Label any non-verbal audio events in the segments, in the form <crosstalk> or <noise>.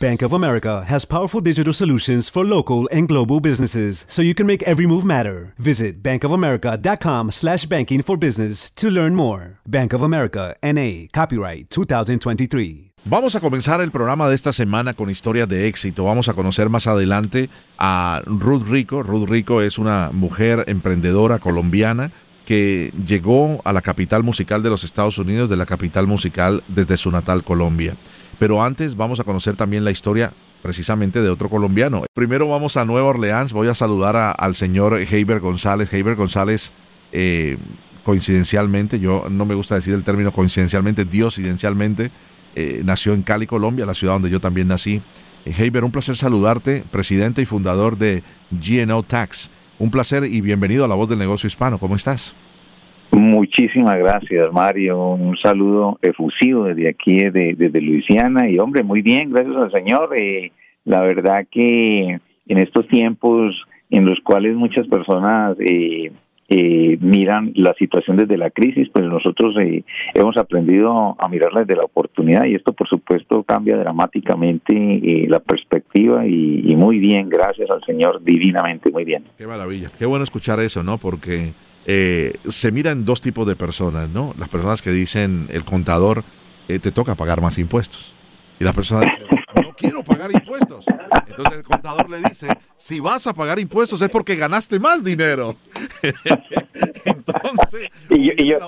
Bank of America has powerful digital solutions for local and global businesses so you can make every move matter. Visit bankofamerica.com slash banking for business to learn more. Bank of America, N.A., copyright 2023. Vamos a comenzar el programa de esta semana con historias de éxito. Vamos a conocer más adelante a Ruth Rico. Ruth Rico es una mujer emprendedora colombiana que llegó a la capital musical de los Estados Unidos, de la capital musical desde su natal Colombia. Pero antes vamos a conocer también la historia precisamente de otro colombiano. Primero vamos a Nueva Orleans, voy a saludar al señor Heiber González. Heiber González, eh, coincidencialmente, yo no me gusta decir el término coincidencialmente, diosidencialmente, eh, nació en Cali, Colombia, la ciudad donde yo también nací. Eh, Heiber, un placer saludarte, presidente y fundador de GNO Tax. Un placer y bienvenido a La Voz del Negocio Hispano. ¿Cómo estás? Muchísimas gracias, Mario. Un saludo efusivo desde aquí, desde, Luisiana. Y hombre, muy bien, gracias al Señor. Eh, la verdad que en estos tiempos en los cuales muchas personas eh, eh, miran la situación desde la crisis, pues nosotros eh, hemos aprendido a mirarla desde la oportunidad y esto por supuesto cambia dramáticamente eh, la perspectiva y, y, muy bien, gracias al Señor, divinamente, muy bien. Qué maravilla, qué bueno escuchar eso, ¿no? Porque eh, se miran dos tipos de personas, ¿no? Las personas que dicen, el contador, eh, te toca pagar más impuestos. Y las personas dicen, quiero pagar impuestos. Entonces el contador le dice, si vas a pagar impuestos es porque ganaste más dinero. <laughs> Entonces, y, y, yo,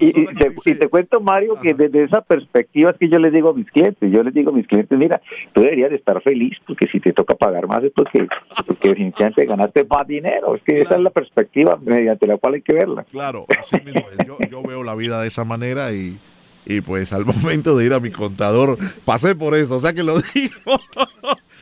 y, y te, dice, te, cuento, Mario, que desde esa perspectiva es que yo les digo a mis clientes, yo les digo a mis clientes, mira, tú deberías de estar feliz porque si te toca pagar más es porque, porque definitivamente ganaste más dinero. Es que claro. esa es la perspectiva mediante la cual hay que verla. Claro, así mismo. Yo, yo veo la vida de esa manera y y pues al <laughs> momento de ir a mi contador pasé por eso, o sea que lo <laughs> digo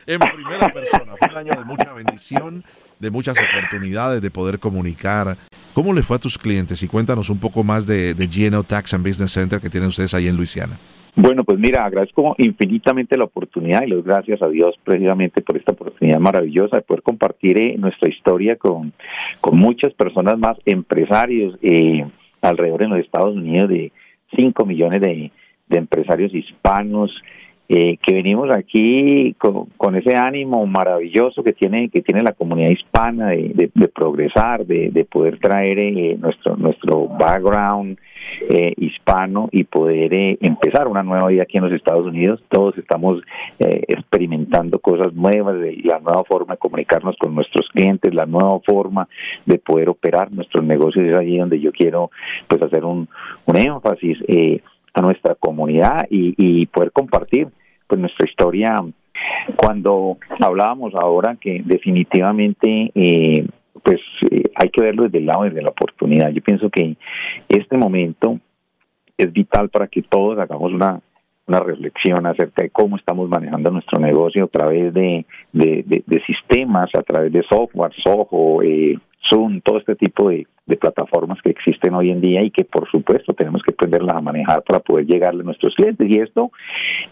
en primera persona. Fue un año de mucha bendición, de muchas oportunidades de poder comunicar. ¿Cómo le fue a tus clientes? Y cuéntanos un poco más de, de GNO Tax and Business Center que tienen ustedes ahí en Luisiana. Bueno, pues mira, agradezco infinitamente la oportunidad y les gracias a Dios precisamente por esta oportunidad maravillosa de poder compartir eh, nuestra historia con, con muchas personas más, empresarios eh, alrededor en los Estados Unidos de 5 millones de, de, empresarios hispanos eh, que venimos aquí con, con, ese ánimo maravilloso que tiene que tiene la comunidad hispana de, de, de progresar, de, poder traer eh, nuestro nuestro background eh, hispano y poder eh, empezar una nueva vida aquí en los Estados Unidos. Todos estamos eh, experimentando cosas nuevas, la nueva forma de comunicarnos con nuestros clientes, la nueva forma de poder operar nuestros negocios. Es allí donde yo quiero pues hacer un, un énfasis eh, a nuestra comunidad y, y poder compartir pues nuestra historia cuando hablábamos ahora que definitivamente eh, pues eh, hay que verlo desde el lado de la oportunidad. Yo pienso que este momento es vital para que todos hagamos una, una reflexión acerca de cómo estamos manejando nuestro negocio a través de, de, sistemas, a través de software, Soho, eh, Zoom, todo este tipo de, plataformas que existen hoy en día y que por supuesto tenemos que aprenderlas a manejar para poder llegarle a nuestros clientes. Y esto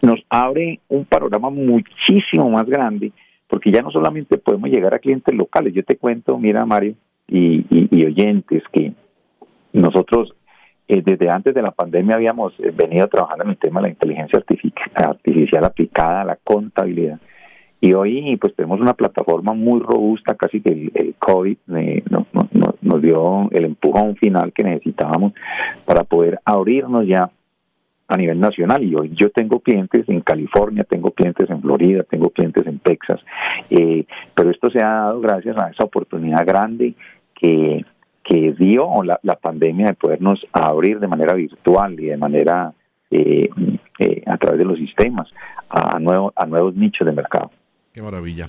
nos abre un panorama muchísimo más grande porque ya no solamente podemos llegar a clientes locales, yo te cuento, mira Mario y, oyentes, que nosotros eh, desde antes de la pandemia habíamos eh, venido trabajando en el tema de la inteligencia artificial aplicada a la contabilidad y hoy pues tenemos una plataforma muy robusta, casi que el, COVID eh, nos dio el empujón final que necesitábamos para poder abrirnos ya a nivel nacional y hoy yo tengo clientes en California, tengo clientes en Florida, tengo clientes en Texas, eh, pero esto se ha dado gracias a esa oportunidad grande que, que dio la, pandemia de podernos abrir de manera virtual y de manera eh, a través de los sistemas a, nuevo, a nuevos nichos de mercado. Qué maravilla.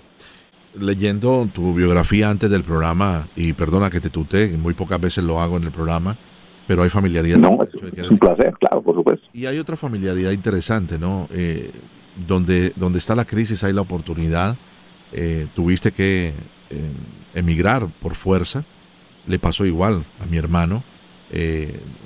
Leyendo tu biografía antes del programa, y perdona que te tuté, muy pocas veces lo hago en el programa, pero hay familiaridad. No, es, un placer, claro, por supuesto. Y hay otra familiaridad interesante, ¿no? Eh, donde, donde está la crisis hay la oportunidad. Eh, tuviste que eh, emigrar por fuerza. Le pasó igual a mi hermano.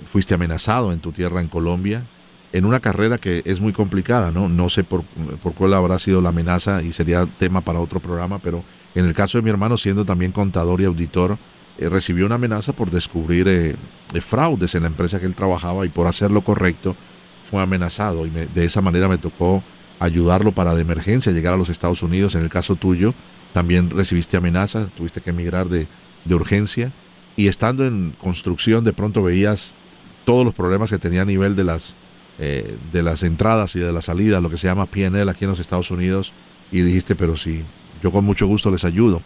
fuiste amenazado en tu tierra en Colombia en una carrera que es muy complicada, ¿no? No sé por, por cuál habrá sido la amenaza y sería tema para otro programa, pero en el caso de mi hermano, siendo también contador y auditor, eh, recibió una amenaza por descubrir eh, eh, fraudes en la empresa que él trabajaba y por hacer lo correcto fue amenazado y de esa manera me tocó ayudarlo para de emergencia llegar a los Estados Unidos. En el caso tuyo, también recibiste amenazas, tuviste que emigrar de, de urgencia y estando en construcción de pronto veías todos los problemas que tenía a nivel de las eh, de las entradas y de las salidas, lo que se llama PNL aquí en los Estados Unidos, y dijiste, pero sí, yo con mucho gusto les ayudo.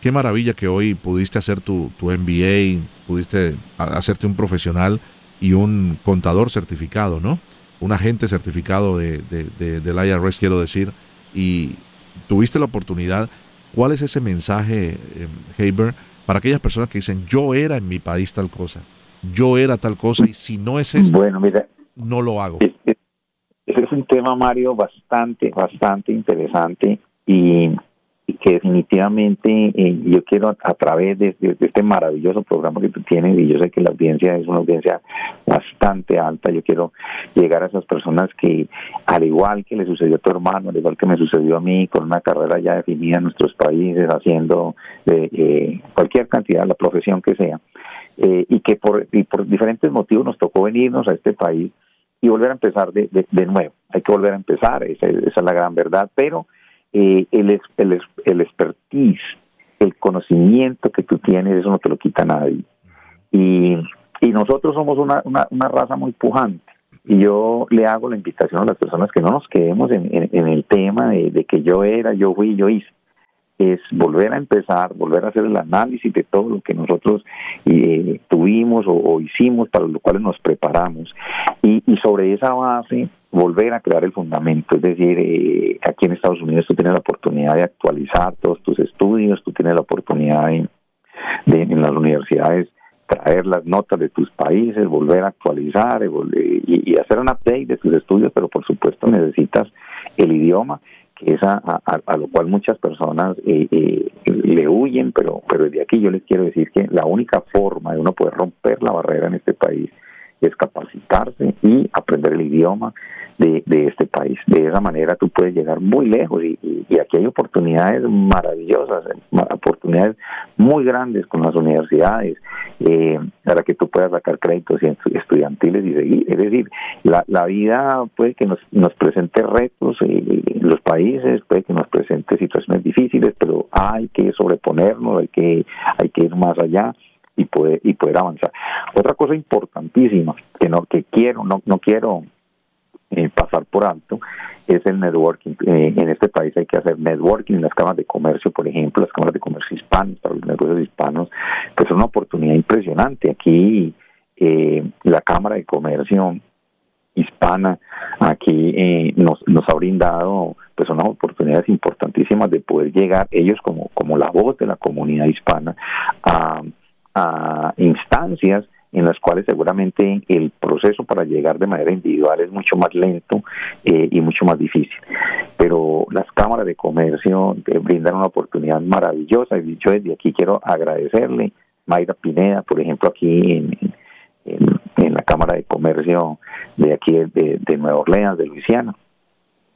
Qué maravilla que hoy pudiste hacer tu, tu MBA, pudiste hacerte un profesional y un contador certificado, ¿no? Un agente certificado de, de, del IRS, quiero decir, y tuviste la oportunidad. ¿Cuál es ese mensaje, eh, Haber, para aquellas personas que dicen, yo era en mi país tal cosa, yo era tal cosa, y si no es eso, bueno, mira, no lo hago. Ese es un tema, Mario, bastante, bastante interesante y, que definitivamente eh, yo quiero a, través de, este maravilloso programa que tú tienes y yo sé que la audiencia es una audiencia bastante alta, yo quiero llegar a esas personas que al igual que le sucedió a tu hermano, al igual que me sucedió a mí, con una carrera ya definida en nuestros países, haciendo eh, eh, cualquier cantidad, la profesión que sea, y que por, y por diferentes motivos nos tocó venirnos a este país y volver a empezar de, de, nuevo. Hay que volver a empezar, esa, es la gran verdad, pero eh, el, el, el expertise, el conocimiento que tú tienes, eso no te lo quita nadie. Y, y nosotros somos una, una, una raza muy pujante. Y yo le hago la invitación a las personas que no nos quedemos en, en, el tema de, de, que yo era, yo fui, yo hice es volver a empezar, volver a hacer el análisis de todo lo que nosotros eh, tuvimos o, hicimos, para lo cual nos preparamos, y, sobre esa base volver a crear el fundamento. Es decir, eh, aquí en Estados Unidos tú tienes la oportunidad de actualizar todos tus estudios, tú tienes la oportunidad de, en las universidades traer las notas de tus países, volver a actualizar y, y hacer un update de tus estudios, pero por supuesto necesitas el idioma que es a, lo cual muchas personas eh, eh, le huyen, pero, pero desde aquí yo les quiero decir que la única forma de uno poder romper la barrera en este país es capacitarse y aprender el idioma de, de este país. De esa manera tú puedes llegar muy lejos y, aquí hay oportunidades maravillosas, oportunidades muy grandes con las universidades eh, para que tú puedas sacar créditos estudiantiles y seguir. Es decir, la, la vida puede que nos, nos presente retos eh, los países, puede que nos presente situaciones difíciles, pero hay que sobreponernos, hay que, hay que ir más allá y poder y poder avanzar. Otra cosa importantísima que no que quiero no no quiero eh, pasar por alto es el networking. Eh, en este país hay que hacer networking en las cámaras de comercio, por ejemplo, las cámaras de comercio hispanas, para los negocios hispanos, pues es una oportunidad impresionante. Aquí eh, la Cámara de Comercio hispana aquí eh, nos, nos ha brindado pues unas oportunidades importantísimas de poder llegar ellos como, como la voz de la comunidad hispana a a instancias en las cuales seguramente el proceso para llegar de manera individual es mucho más lento eh, y mucho más difícil. Pero las cámaras de comercio brindan una oportunidad maravillosa y dicho desde aquí quiero agradecerle Mayra Pineda, por ejemplo, aquí en, en, la Cámara de Comercio de aquí de, de Nueva Orleans, de Luisiana.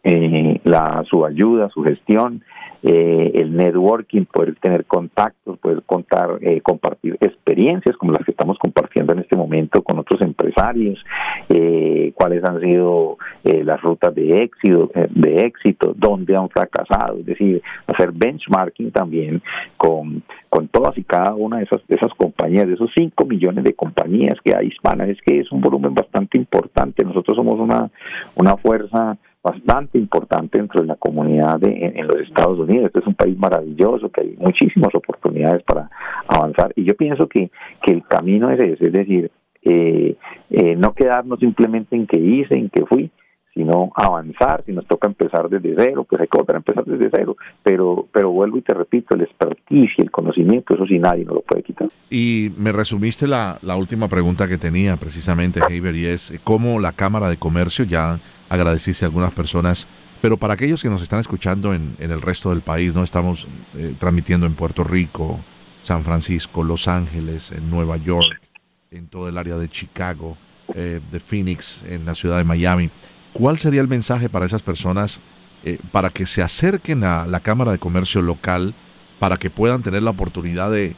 Eh, la, su ayuda, su gestión, eh, el networking, poder tener contactos, poder contar, eh, compartir experiencias como las que estamos compartiendo en este momento con otros empresarios, eh, cuáles han sido las rutas de éxito, de éxito, dónde han fracasado, es decir, hacer benchmarking también con, con todas y cada una de esas, de esas compañías, de esos 5 millones de compañías que hay hispanas, es que es un volumen bastante importante, nosotros somos una, una fuerza bastante importante dentro de la comunidad de, en, los Estados Unidos. Este es un país maravilloso, que hay muchísimas oportunidades para avanzar. Y yo pienso que, que el camino es ese, es decir, eh, eh, no quedarnos simplemente en que hice, en que fui, sino avanzar, si nos toca empezar desde cero, pues hay que volver a empezar desde cero, pero, pero vuelvo y te repito, el expertise y el conocimiento, eso sí nadie nos lo puede quitar. Y me resumiste la, la última pregunta que tenía precisamente, Heiber, y es cómo la Cámara de Comercio, ya agradeciste a algunas personas, pero para aquellos que nos están escuchando en, en el resto del país, no estamos eh, transmitiendo en Puerto Rico, San Francisco, Los Ángeles, en Nueva York, en todo el área de Chicago, eh, de Phoenix, en la ciudad de Miami. ¿Cuál sería el mensaje para esas personas eh, para que se acerquen a la Cámara de Comercio local, para que puedan tener la oportunidad de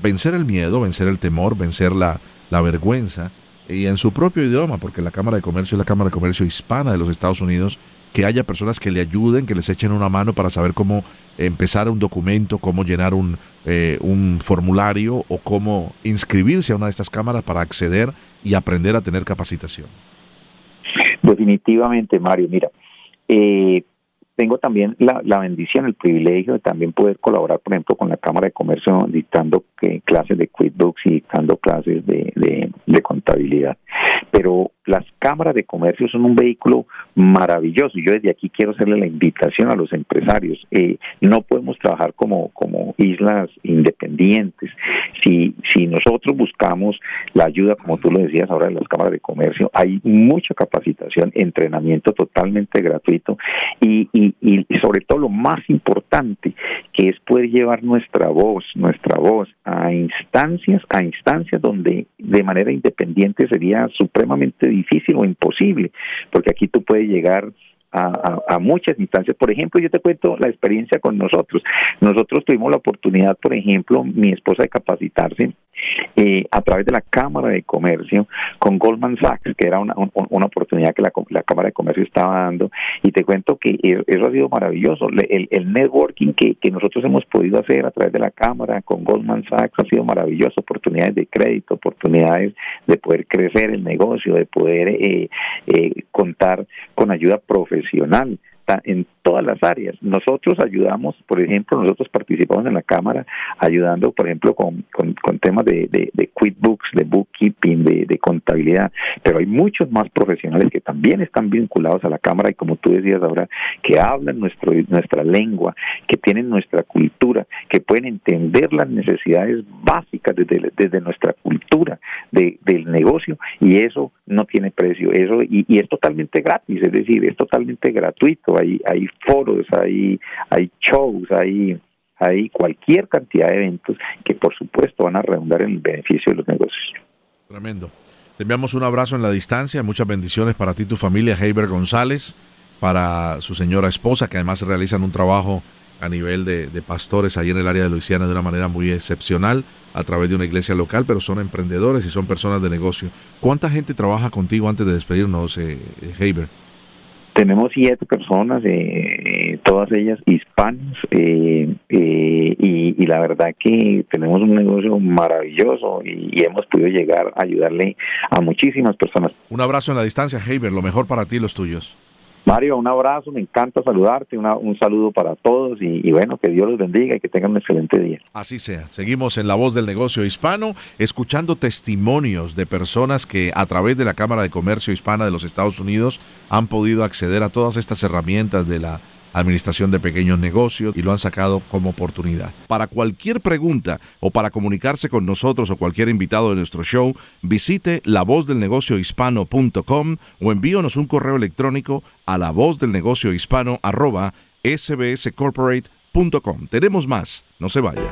vencer el miedo, vencer el temor, vencer la, la vergüenza, y en su propio idioma, porque la Cámara de Comercio es la Cámara de Comercio hispana de los Estados Unidos, que haya personas que le ayuden, que les echen una mano para saber cómo empezar un documento, cómo llenar un, eh, un formulario o cómo inscribirse a una de estas cámaras para acceder y aprender a tener capacitación. Definitivamente, Mario. Mira, eh, tengo también la, bendición, el privilegio de también poder colaborar, por ejemplo, con la Cámara de Comercio dictando eh, clases de QuickBooks y dictando clases de, de, contabilidad. Pero las cámaras de comercio son un vehículo maravilloso. Yo desde aquí quiero hacerle la invitación a los empresarios. Eh, no podemos trabajar como, como islas independientes. Si, si nosotros buscamos la ayuda, como tú lo decías ahora, de las cámaras de comercio, hay mucha capacitación, entrenamiento totalmente gratuito y, y, y sobre todo lo más importante, que es poder llevar nuestra voz, nuestra voz a instancias, a instancias donde de manera independiente sería supremamente difícil o imposible, porque aquí tú puedes llegar a, muchas instancias. Por ejemplo, yo te cuento la experiencia con nosotros. Nosotros tuvimos la oportunidad, por ejemplo, mi esposa de capacitarse eh, a través de la Cámara de Comercio con Goldman Sachs, que era una, una oportunidad que la, la, Cámara de Comercio estaba dando. Y te cuento que e, eso ha sido maravilloso. El, el networking que, que nosotros hemos podido hacer a través de la Cámara con Goldman Sachs ha sido maravilloso. Oportunidades de crédito, oportunidades de poder crecer el negocio, de poder eh, eh, contar con ayuda profesional en todas las áreas. Nosotros ayudamos, por ejemplo, nosotros participamos en la Cámara ayudando, por ejemplo, con, con, temas de, de, de, QuickBooks, de bookkeeping, de, contabilidad, pero hay muchos más profesionales que también están vinculados a la Cámara y como tú decías ahora, que hablan nuestro, nuestra lengua, que tienen nuestra cultura, que pueden entender las necesidades básicas desde, desde nuestra cultura de, del negocio y eso no tiene precio, eso y, y es totalmente gratis, es decir, es totalmente gratuito, hay, hay foros, hay, hay shows, hay, hay cualquier cantidad de eventos que por supuesto van a redundar en el beneficio de los negocios. Tremendo. Te enviamos un abrazo en la distancia, muchas bendiciones para ti y tu familia, Heiber González, para su señora esposa, que además realizan un trabajo a nivel de, pastores ahí en el área de Luisiana de una manera muy excepcional a través de una iglesia local, pero son emprendedores y son personas de negocio. ¿Cuánta gente trabaja contigo antes de despedirnos, eh, Heiber? Tenemos siete personas, eh, todas ellas hispanas, eh, eh, y, la verdad que tenemos un negocio maravilloso y, hemos podido llegar a ayudarle a muchísimas personas. Un abrazo en la distancia, Heiber, lo mejor para ti y los tuyos. Mario, un abrazo, me encanta saludarte, un saludo para todos y, bueno, que Dios los bendiga y que tengan un excelente día. Así sea, seguimos en La Voz del Negocio Hispano, escuchando testimonios de personas que a través de la Cámara de Comercio Hispana de los Estados Unidos han podido acceder a todas estas herramientas de la administración de pequeños negocios y lo han sacado como oportunidad. Para cualquier pregunta o para comunicarse con nosotros o cualquier invitado de nuestro show, visite lavozdelnegociohispano.com o envíonos un correo electrónico a lavozdelnegociohispano arroba sbscorporate.com. Tenemos más, no se vaya.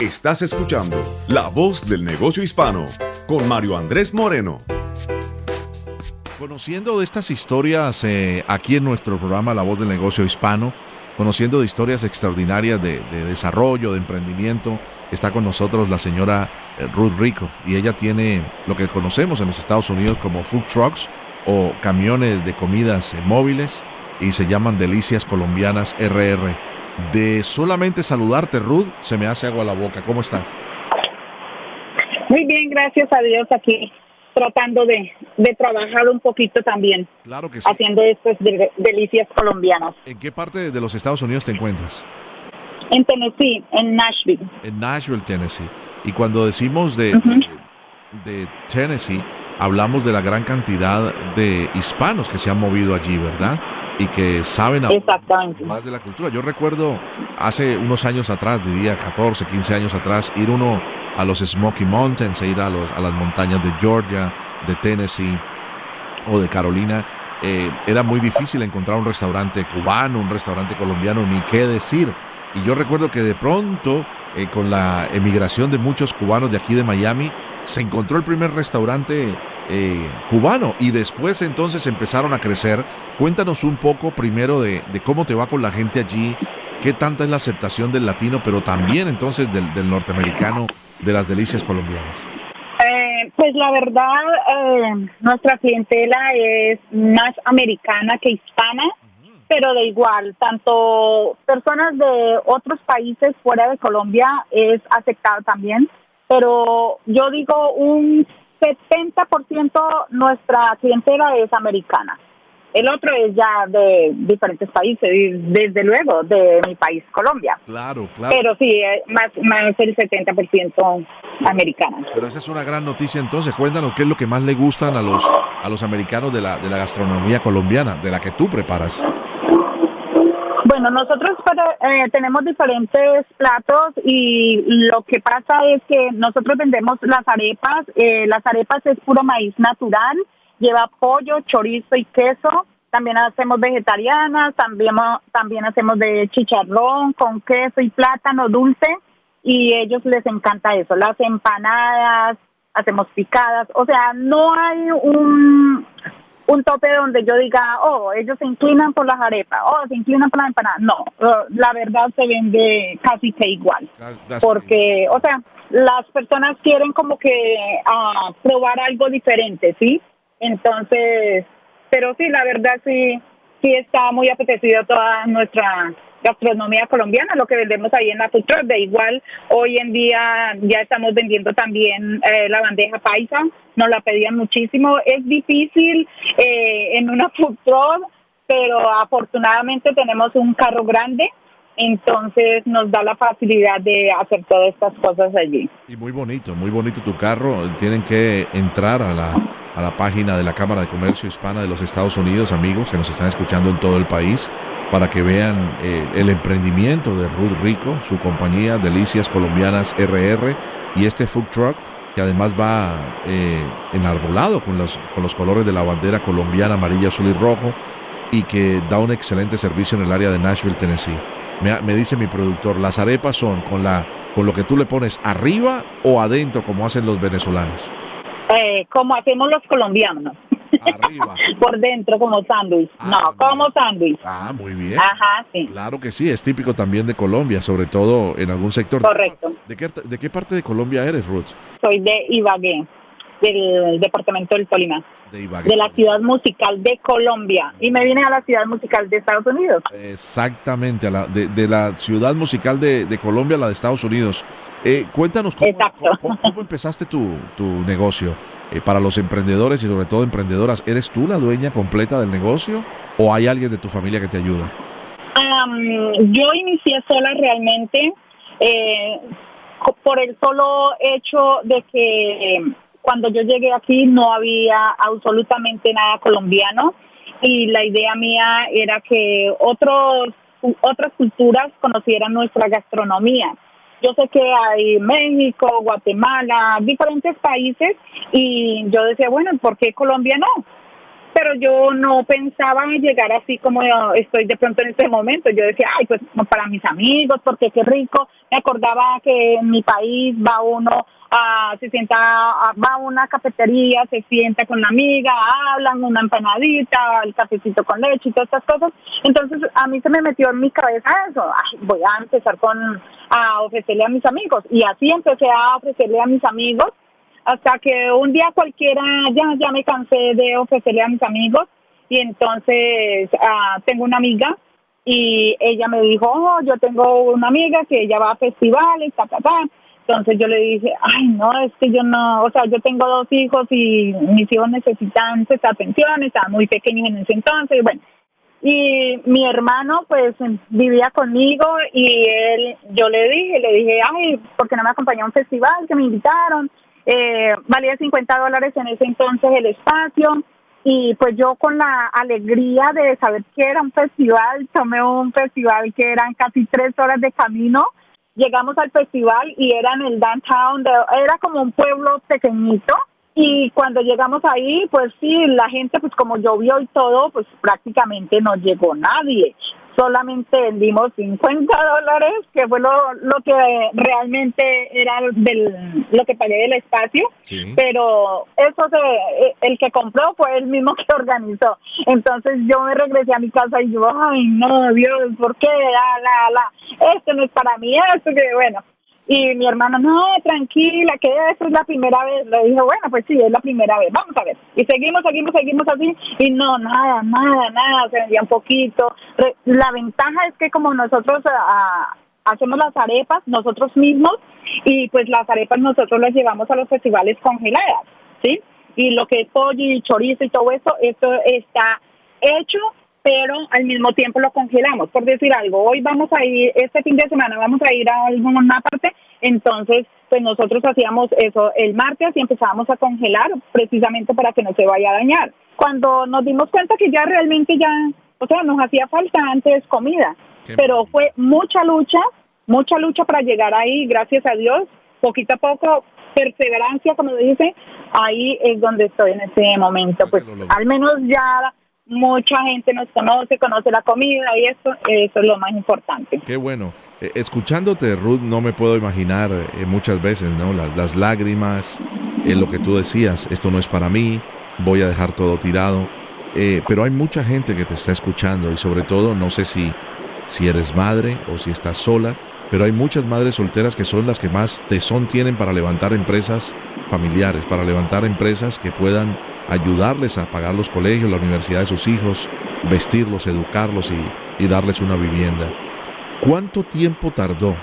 Estás escuchando La Voz del Negocio Hispano con Mario Andrés Moreno. Conociendo de estas historias eh, aquí en nuestro programa La Voz del Negocio Hispano, conociendo de historias extraordinarias de, desarrollo, de emprendimiento, está con nosotros la señora eh, Ruth Rico y ella tiene lo que conocemos en los Estados Unidos como food trucks o camiones de comidas eh, móviles y se llaman Delicias Colombianas RR. De solamente saludarte, Ruth, se me hace agua la boca. ¿Cómo estás? Muy bien, gracias a Dios aquí tratando de, trabajar un poquito también. Claro que Haciendo estas delicias colombianas. ¿En qué parte de los Estados Unidos te encuentras? En Tennessee, en Nashville. En Nashville, Tennessee. Y cuando decimos de, de, Tennessee, hablamos de la gran cantidad de hispanos que se han movido allí, ¿verdad? Y que saben más de la cultura. Yo recuerdo hace unos años atrás, diría 14, 15 años atrás, ir uno a los Smoky Mountains, e ir a, los, a las montañas de Georgia, de Tennessee o de Carolina. Eh, era muy difícil encontrar un restaurante cubano, un restaurante colombiano, ni qué decir. Y yo recuerdo que de pronto, eh, con la emigración de muchos cubanos de aquí de Miami, se encontró el primer restaurante eh, cubano y después entonces empezaron a crecer. Cuéntanos un poco primero de, cómo te va con la gente allí, qué tanta es la aceptación del latino, pero también entonces del, del norteamericano de las delicias colombianas. Eh, pues la verdad, nuestra clientela es más americana que hispana pero de igual, tanto personas de otros países fuera de Colombia es aceptado también, pero yo digo un 70% nuestra clientela es americana. El otro es ya de diferentes países, desde luego de mi país, Colombia. Claro, claro. Pero sí, eh, más, más el 70% americana. Pero esa es una gran noticia entonces. Cuéntanos qué es lo que más le gustan a los, a los americanos de la, de la gastronomía colombiana, de la que tú preparas. Bueno, nosotros eh, tenemos diferentes platos y lo que pasa es que nosotros vendemos las arepas. Eh, las arepas es puro maíz natural, lleva pollo, chorizo y queso. También hacemos vegetarianas, también, también hacemos de chicharrón con queso y plátano dulce y ellos les encanta eso. Las empanadas, hacemos picadas, o sea, no hay un un tope donde yo diga, oh, ellos se inclinan por las arepas, oh, se inclinan por las empanadas. No, la verdad se vende casi que igual. Porque, o sea, las personas quieren como que uh, probar algo diferente, ¿sí? Entonces, pero sí, la verdad sí, sí está muy apetecida toda nuestra gastronomía colombiana, lo que vendemos ahí en la food truck. De igual, hoy en día ya estamos vendiendo también eh, la bandeja paisa, nos la pedían muchísimo. Es difícil eh, en una food truck, pero afortunadamente tenemos un carro grande entonces nos da la facilidad de hacer todas estas cosas allí. Y muy bonito, muy bonito tu carro. Tienen que entrar a la, a la página de la Cámara de Comercio Hispana de los Estados Unidos, amigos que nos están escuchando en todo el país, para que vean eh, el emprendimiento de Ruth Rico, su compañía Delicias Colombianas RR y este food truck que además va eh, enarbolado con los, con los colores de la bandera colombiana, amarillo, azul y rojo, y que da un excelente servicio en el área de Nashville, Tennessee. Me, dice mi productor, las arepas son con, la, con lo que tú le pones arriba o adentro, como hacen los venezolanos. Eh, como hacemos los colombianos. Arriba. <laughs> Por dentro, como sándwich. Ah, no, como sándwich. Ah, muy bien. Ajá, sí. Claro que sí, es típico también de Colombia, sobre todo en algún sector. Correcto. ¿De qué, de qué parte de Colombia eres, Ruth? Soy de Ibagué del departamento del Tolima, de, la ciudad musical de Colombia, y me vine a la ciudad musical de Estados Unidos. Exactamente, a la, de, la ciudad musical de, Colombia a la de Estados Unidos. Eh, cuéntanos cómo, cómo, empezaste tu, tu negocio. Eh, para los emprendedores y sobre todo emprendedoras, ¿eres tú la dueña completa del negocio o hay alguien de tu familia que te ayuda? yo inicié sola realmente eh, por el solo hecho de que cuando yo llegué aquí no había absolutamente nada colombiano y la idea mía era que otros otras culturas conocieran nuestra gastronomía. Yo sé que hay México, Guatemala, diferentes países y yo decía, bueno, ¿por qué Colombia no? pero yo no pensaba llegar así como estoy de pronto en este momento. Yo decía, ay, pues para mis amigos, porque qué rico. Me acordaba que en mi país va uno a, se sienta, va a una cafetería, se sienta con una amiga, hablan una empanadita, el cafecito con leche y todas estas cosas. Entonces a mí se me metió en mi cabeza eso, ay, voy a empezar con, a ofrecerle a mis amigos. Y así empecé a ofrecerle a mis amigos hasta que un día cualquiera ya, ya me cansé de ofrecerle a mis amigos y entonces ah, tengo una amiga y ella me dijo, oh, yo tengo una amiga que ella va a festivales, ta, ta, ta. Entonces yo le dije, ay, no, es que yo no, o sea, yo tengo dos hijos y mis hijos necesitan pues, atención, estaban muy pequeños en ese entonces, bueno. Y mi hermano, pues, vivía conmigo y él, yo le dije, le dije, ay, ¿por qué no me acompañó a un festival que me invitaron? Eh, valía 50 dólares en ese entonces el espacio y pues yo con la alegría de saber que era un festival, tomé un festival que eran casi tres horas de camino llegamos al festival y era en el downtown, era como un pueblo pequeñito. Y cuando llegamos ahí, pues sí, la gente, pues como llovió y todo, pues prácticamente no llegó nadie solamente vendimos 50 dólares, que fue lo, lo que realmente era del, lo que pagué del espacio, pero eso se, el que compró fue el mismo <laughs> que organizó. Entonces yo me regresé a mi casa y yo, ay no, Dios, ¿por qué? La, la, la, esto no es para mí, esto que bueno. Y mi hermano, no, tranquila, que esta es la primera vez. Le dije, bueno, pues sí, es la primera vez, vamos a ver. Y seguimos, seguimos, seguimos así. Y no, nada, nada, nada, se vendía un poquito. La ventaja es que como nosotros ah, hacemos las arepas nosotros mismos, y pues las arepas nosotros las llevamos a los festivales congeladas, ¿sí? Y lo que es pollo y chorizo y todo eso, esto está hecho pero al mismo tiempo lo congelamos. Por decir algo, hoy vamos a ir, este fin de semana vamos a ir a alguna parte, entonces pues nosotros hacíamos eso el martes y empezábamos a congelar precisamente para que no se vaya a dañar. Cuando nos dimos cuenta que ya realmente ya, o sea, nos hacía falta antes comida, pero fue mucha lucha, mucha lucha para llegar ahí, gracias a Dios, poquito a poco, perseverancia, como dice, ahí es donde estoy en este momento. Pues al menos ya mucha gente nos conoce, conoce la comida y eso, eso es lo más importante. Qué bueno. Eh, escuchándote, Ruth, no me puedo imaginar eh, muchas veces, ¿no? Las, lágrimas, en lo que tú decías, esto no es para mí, voy a dejar todo tirado. Eh, pero hay mucha gente que te está escuchando y sobre todo, no sé si, si eres madre o si estás sola, pero hay muchas madres solteras que son las que más tesón tienen para levantar empresas familiares, para levantar empresas que puedan ayudarles a pagar los colegios, la universidad de sus hijos, vestirlos, educarlos y, darles una vivienda. ¿Cuánto tiempo tardó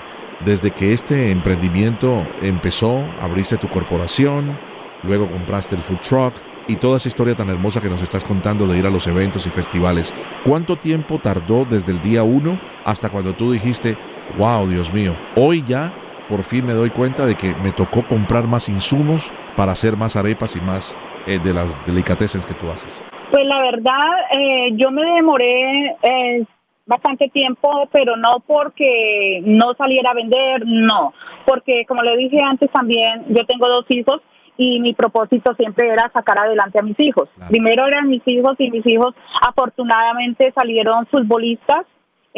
desde que este emprendimiento empezó? Abriste tu corporación, luego compraste el food truck y toda esa historia tan hermosa que nos estás contando de ir a los eventos y festivales. ¿Cuánto tiempo tardó desde el día uno hasta cuando tú dijiste, wow, Dios mío, hoy ya por fin me doy cuenta de que me tocó comprar más insumos para hacer más arepas y más eh, de las delicatessen que tú haces? Pues la verdad, eh, yo me demoré eh, bastante tiempo, pero no porque no saliera a vender, no, porque como le dije antes también, yo tengo dos hijos y mi propósito siempre era sacar adelante a mis hijos. Primero eran mis hijos y mis hijos afortunadamente salieron futbolistas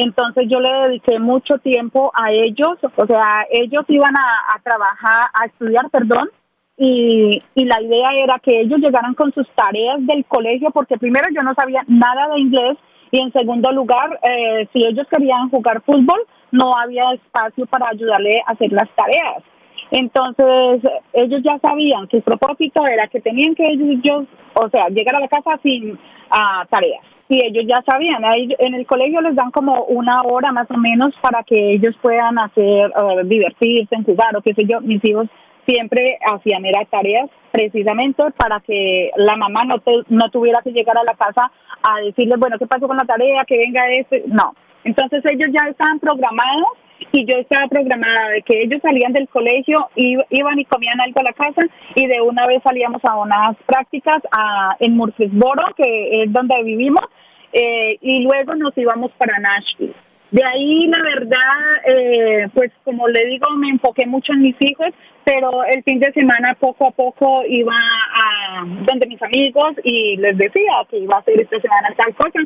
entonces yo le dediqué mucho tiempo a ellos, o sea, ellos iban a, trabajar, a estudiar, perdón, y, y, la idea era que ellos llegaran con sus tareas del colegio, porque primero yo no sabía nada de inglés y en segundo lugar, eh, si ellos querían jugar fútbol, no había espacio para ayudarle a hacer las tareas. Entonces ellos ya sabían que el propósito era que tenían que ellos, o sea, llegar a la casa sin uh, tareas y ellos ya sabían, ahí en el colegio les dan como una hora más o menos para que ellos puedan hacer, uh, divertirse, jugar o qué sé yo, mis hijos siempre hacían era tareas precisamente para que la mamá no, no tuviera que llegar a la casa a decirles, bueno, ¿qué pasó con la tarea? Que venga este. No. Entonces ellos ya estaban programados y yo estaba programada de que ellos salían del colegio, iban y comían algo a la casa y de una vez salíamos a unas prácticas a, en Murfreesboro, que es donde vivimos, eh, y luego nos íbamos para Nashville. De ahí, la verdad, eh, pues como le digo, me enfoqué mucho en mis hijos, pero el fin de semana poco a poco iba a donde mis amigos y les decía que iba a hacer esta semana tal cosa.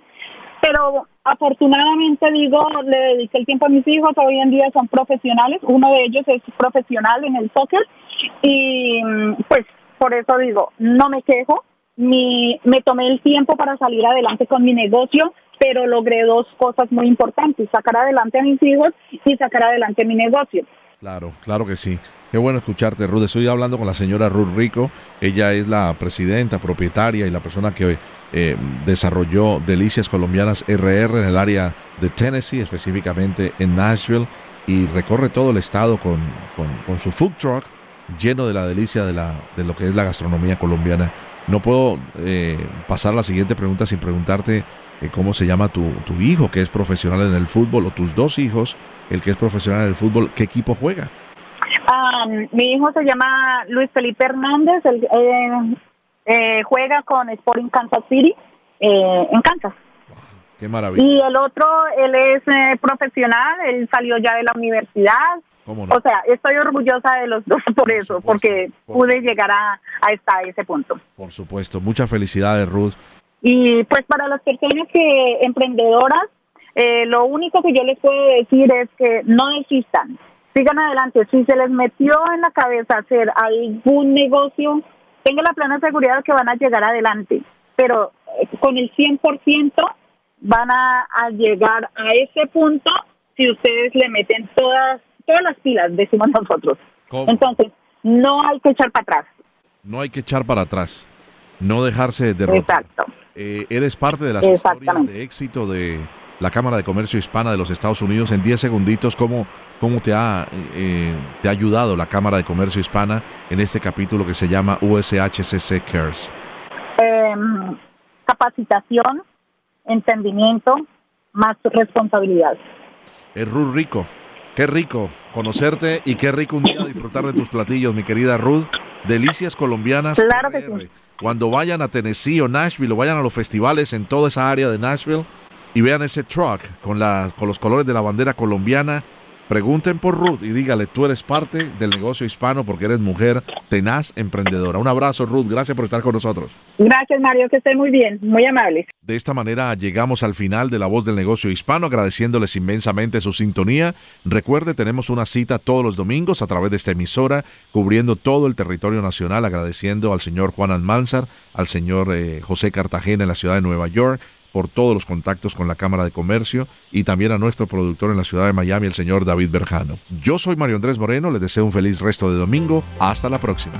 Pero afortunadamente digo, le dediqué el tiempo a mis hijos, hoy en día son profesionales, uno de ellos es profesional en el soccer y pues por eso digo, no me quejo, mi, me tomé el tiempo para salir adelante con mi negocio, pero logré dos cosas muy importantes, sacar adelante a mis hijos y sacar adelante mi negocio. Claro, claro que sí. Qué bueno escucharte, Ruth. Estoy hablando con la señora Ruth Rico. Ella es la presidenta, propietaria y la persona que eh, desarrolló Delicias Colombianas RR en el área de Tennessee, específicamente en Nashville, y recorre todo el estado con, su food truck lleno de la delicia de, la, de lo que es la gastronomía colombiana. No puedo eh, pasar la siguiente pregunta sin preguntarte eh, cómo se llama tu hijo que es profesional en el fútbol o tus dos hijos el que es profesional en el fútbol, ¿qué equipo juega? Mi hijo se llama Luis Felipe Hernández, él, eh, eh, juega con Sporting Kansas City eh, en Kansas. qué maravilla. Y el otro, él es profesional, él salió ya de la universidad. O sea, estoy orgullosa de los dos por, eso, porque pude llegar a, a, ese punto. Por supuesto, muchas felicidades, Ruth. Y pues para las personas que emprendedoras, eh, lo único que yo les puedo decir es que no desistan, sigan adelante. Si se les metió en la cabeza hacer algún negocio, tengan la plena seguridad de que van a llegar adelante, pero eh, con el 100% van a, llegar a ese punto si ustedes le meten todas todas las pilas, decimos nosotros. Entonces, no hay que echar para atrás. No hay que echar para atrás. No dejarse derrotar. Exacto. Eh, eres parte de las historias de éxito de la Cámara de Comercio Hispana de los Estados Unidos. En 10 segunditos, ¿cómo, cómo te, ha, eh, te ha ayudado la Cámara de Comercio Hispana en este capítulo que se llama USHCC Cares? Em, capacitación, entendimiento, más responsabilidad. Es Ruth Rico. Qué rico conocerte y qué rico un día disfrutar de tus platillos, mi querida Ruth. Delicias colombianas. Claro que sí. Cuando vayan a Tennessee o Nashville o vayan a los festivales en toda esa área de Nashville, y vean ese truck con, con los colores de la bandera colombiana, pregunten por Ruth y dígale, tú eres parte del negocio hispano porque eres mujer tenaz, emprendedora. Un abrazo, Ruth. Gracias por estar con nosotros. Gracias, Mario. Que estén muy bien. Muy amables. De esta manera llegamos al final de La Voz del Negocio Hispano, agradeciéndoles inmensamente su sintonía. Recuerde, tenemos una cita todos los domingos a través de esta emisora, cubriendo todo el territorio nacional, agradeciendo al señor Juan Almanzar, al señor eh, José Cartagena en la ciudad de Nueva York, por todos los contactos con la Cámara de Comercio y también a nuestro productor en la ciudad de Miami, el señor David Berjano. Yo soy Mario Andrés Moreno, les deseo un feliz resto de domingo. Hasta la próxima.